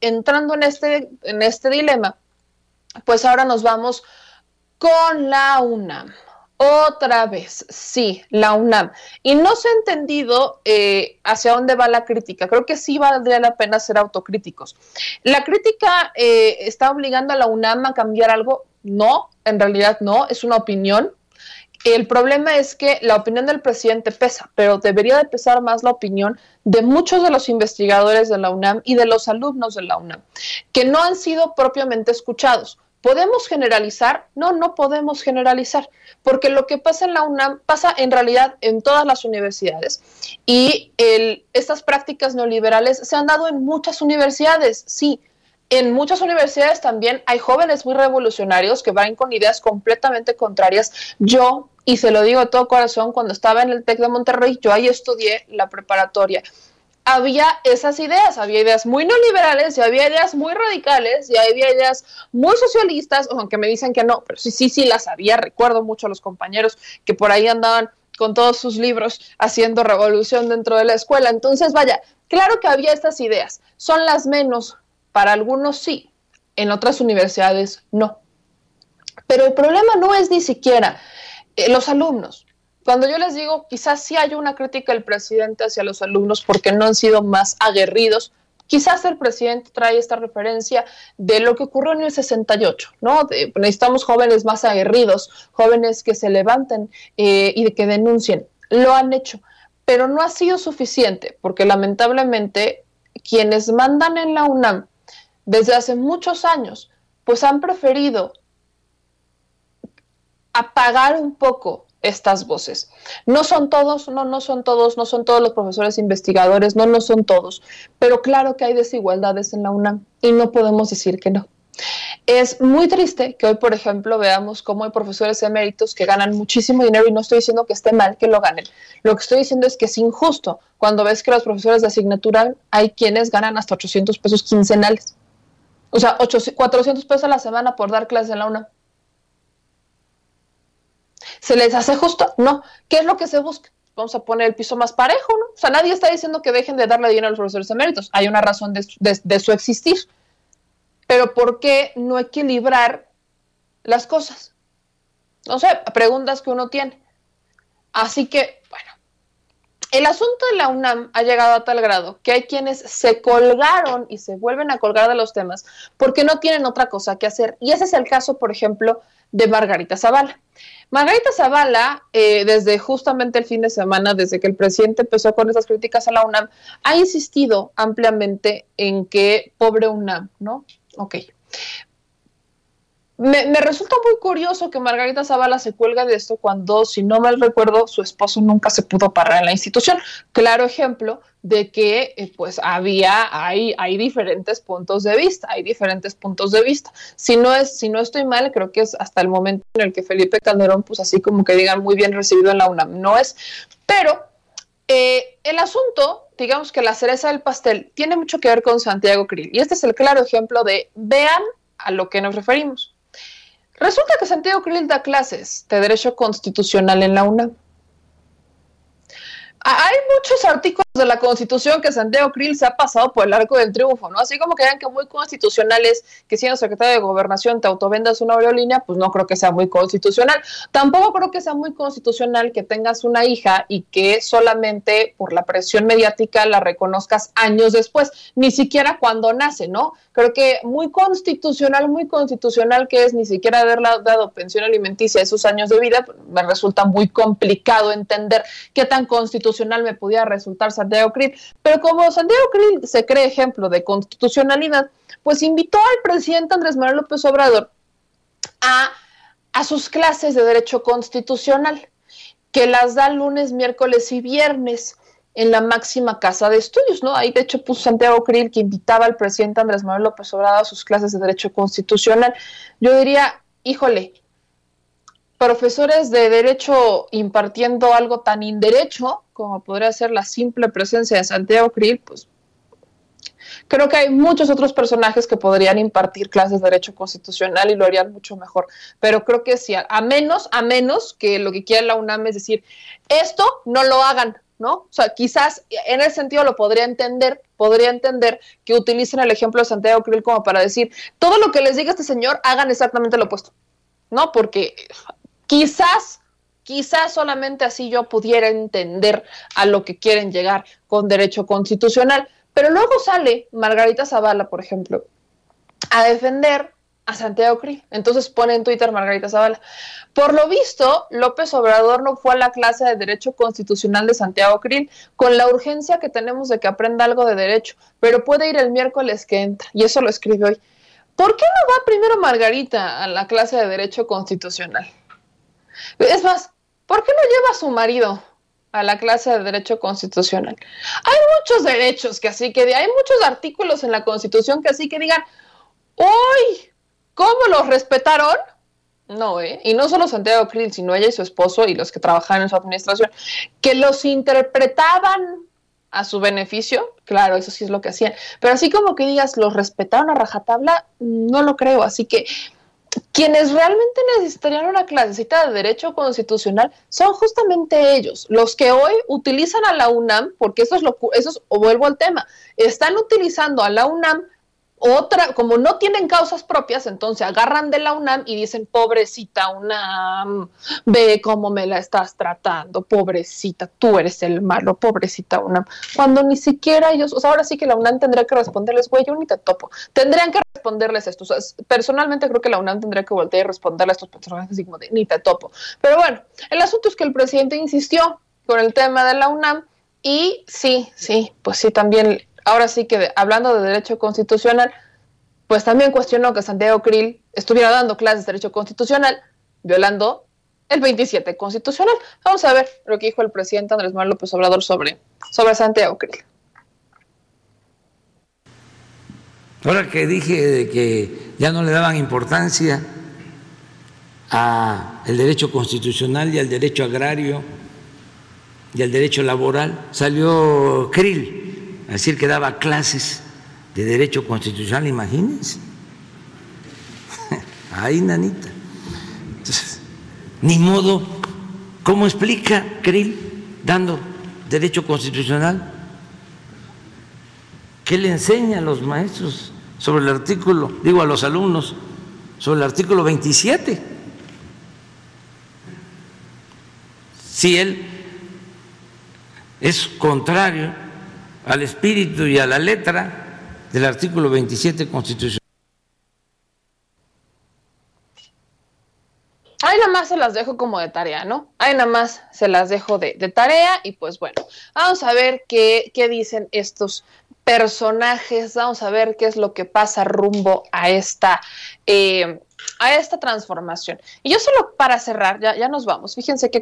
entrando en este, en este dilema, pues ahora nos vamos con la UNAM. Otra vez, sí, la UNAM. Y no se ha entendido eh, hacia dónde va la crítica. Creo que sí valdría la pena ser autocríticos. ¿La crítica eh, está obligando a la UNAM a cambiar algo? No, en realidad no, es una opinión. El problema es que la opinión del presidente pesa, pero debería de pesar más la opinión de muchos de los investigadores de la UNAM y de los alumnos de la UNAM, que no han sido propiamente escuchados. ¿Podemos generalizar? No, no podemos generalizar, porque lo que pasa en la UNAM pasa en realidad en todas las universidades y estas prácticas neoliberales se han dado en muchas universidades, sí. En muchas universidades también hay jóvenes muy revolucionarios que van con ideas completamente contrarias. Yo, y se lo digo de todo corazón, cuando estaba en el TEC de Monterrey, yo ahí estudié la preparatoria había esas ideas, había ideas muy neoliberales y había ideas muy radicales y había ideas muy socialistas, aunque me dicen que no, pero sí, sí, sí las había, recuerdo mucho a los compañeros que por ahí andaban con todos sus libros haciendo revolución dentro de la escuela. Entonces, vaya, claro que había estas ideas, son las menos, para algunos sí, en otras universidades no. Pero el problema no es ni siquiera eh, los alumnos, cuando yo les digo, quizás sí hay una crítica del presidente hacia los alumnos porque no han sido más aguerridos, quizás el presidente trae esta referencia de lo que ocurrió en el 68, ¿no? necesitamos jóvenes más aguerridos, jóvenes que se levanten eh, y que denuncien. Lo han hecho, pero no ha sido suficiente porque lamentablemente quienes mandan en la UNAM desde hace muchos años, pues han preferido apagar un poco estas voces. No son todos, no, no son todos, no son todos los profesores investigadores, no, no son todos, pero claro que hay desigualdades en la UNAM y no podemos decir que no. Es muy triste que hoy, por ejemplo, veamos cómo hay profesores eméritos que ganan muchísimo dinero y no estoy diciendo que esté mal que lo ganen. Lo que estoy diciendo es que es injusto cuando ves que los profesores de asignatura hay quienes ganan hasta 800 pesos quincenales. O sea, 400 pesos a la semana por dar clases en la UNAM. ¿Se les hace justo? No. ¿Qué es lo que se busca? Vamos a poner el piso más parejo, ¿no? O sea, nadie está diciendo que dejen de darle dinero a los profesores eméritos. Hay una razón de, su existir. Pero ¿por qué no equilibrar las cosas? No sé, preguntas que uno tiene. Así que, bueno, el asunto de la UNAM ha llegado a tal grado que hay quienes se colgaron y se vuelven a colgar de los temas porque no tienen otra cosa que hacer. Y ese es el caso, por ejemplo, de Margarita Zavala. Margarita Zavala, eh, desde justamente el fin de semana, desde que el presidente empezó con esas críticas a la UNAM, ha insistido ampliamente en que pobre UNAM, ¿no? Ok. Me, resulta muy curioso que Margarita Zavala se cuelga de esto cuando, si no mal recuerdo, su esposo nunca se pudo parar en la institución. Claro ejemplo de que eh, pues había, hay, hay diferentes puntos de vista, hay diferentes puntos de vista. Si no, es, si no estoy mal, creo que es hasta el momento en el que Felipe Calderón, pues así como que digan muy bien recibido en la UNAM, no es. Pero eh, el asunto, digamos que la cereza del pastel, tiene mucho que ver con Santiago Krill. Y este es el claro ejemplo de vean a lo que nos referimos. Resulta que Santiago Krill da clases de Derecho Constitucional en la UNAM. Hay muchos artículos de la Constitución que Santiago Krill se ha pasado por el arco del triunfo, ¿no? Así como vean que muy constitucionales que siendo secretario de Gobernación te autovendas una aerolínea, pues no creo que sea muy constitucional. Tampoco creo que sea muy constitucional que tengas una hija y que solamente por la presión mediática la reconozcas años después, ni siquiera cuando nace, ¿no? Creo que muy constitucional, muy constitucional que es ni siquiera haberle dado pensión alimenticia esos años de vida, pues, me resulta muy complicado entender qué tan constitucional me podía resultar Krill. Pero como Santiago Krill se cree ejemplo de constitucionalidad, pues invitó al presidente Andrés Manuel López Obrador a, a sus clases de Derecho Constitucional, que las da lunes, miércoles y viernes en la máxima casa de estudios, ¿no? Ahí de hecho puso Santiago Krill que invitaba al presidente Andrés Manuel López Obrador a sus clases de Derecho Constitucional. Yo diría, híjole, profesores de derecho impartiendo algo tan inderecho como podría ser la simple presencia de Santiago Krill, pues creo que hay muchos otros personajes que podrían impartir clases de derecho constitucional y lo harían mucho mejor. Pero creo que sí, a menos, a menos que lo que quiera la UNAM es decir, esto no lo hagan, ¿no? O sea, quizás en ese sentido lo podría entender, podría entender que utilicen el ejemplo de Santiago Krill como para decir, todo lo que les diga este señor, hagan exactamente lo opuesto, ¿no? Porque quizás, quizás solamente así yo pudiera entender a lo que quieren llegar con derecho constitucional. Pero luego sale Margarita Zavala, por ejemplo, a defender a Santiago Krill. Entonces pone en Twitter Margarita Zavala. Por lo visto, López Obrador no fue a la clase de Derecho Constitucional de Santiago Krill con la urgencia que tenemos de que aprenda algo de derecho, pero puede ir el miércoles que entra. Y eso lo escribe hoy. ¿Por qué no va primero Margarita a la clase de Derecho Constitucional? Es más, ¿por qué no lleva a su marido a la clase de Derecho Constitucional? Hay muchos derechos que así que hay muchos artículos en la Constitución que así que digan, ¡Uy! ¿Cómo los respetaron? No, ¿eh? Y no solo Santiago Krill, sino ella y su esposo y los que trabajaban en su administración, que los interpretaban a su beneficio, claro, eso sí es lo que hacían, pero así como que digas, los respetaron a rajatabla, no lo creo, así que quienes realmente necesitarían una clasecita de derecho constitucional son justamente ellos, los que hoy utilizan a la UNAM, porque eso es lo eso es, o vuelvo al tema, están utilizando a la UNAM otra, como no tienen causas propias, entonces agarran de la UNAM y dicen, pobrecita UNAM, ve cómo me la estás tratando, pobrecita, tú eres el malo, pobrecita UNAM. Cuando ni siquiera ellos, o sea, ahora sí que la UNAM tendría que responderles, güey, yo ni te topo. Tendrían que responderles esto. Personalmente creo que la UNAM tendría que voltear y responderle a estos personajes así como de, ni te topo. Pero bueno, el asunto es que el presidente insistió con el tema de la UNAM y sí, sí, pues sí, también ahora sí que hablando de derecho constitucional, pues también cuestionó que Santiago Krill estuviera dando clases de derecho constitucional, violando el 27 constitucional. Vamos a ver lo que dijo el presidente Andrés Manuel López Obrador sobre, sobre Santiago Krill. Ahora que dije que ya no le daban importancia al derecho constitucional y al derecho agrario y al derecho laboral, salió Krill decir que daba clases de derecho constitucional, imagínense. Ahí, nanita. Entonces, ni modo, ¿cómo explica Krill dando derecho constitucional? ¿Qué le enseña a los maestros sobre el artículo, digo a los alumnos, sobre el artículo 27? Si él es contrario al espíritu y a la letra del artículo 27 constitucional. Ahí nada más se las dejo como de tarea, ¿no? Ahí nada más se las dejo de, tarea y pues bueno, vamos a ver qué, qué, dicen estos personajes, vamos a ver qué es lo que pasa rumbo a esta, eh, a esta transformación. Y yo solo para cerrar, ya, ya nos vamos, fíjense qué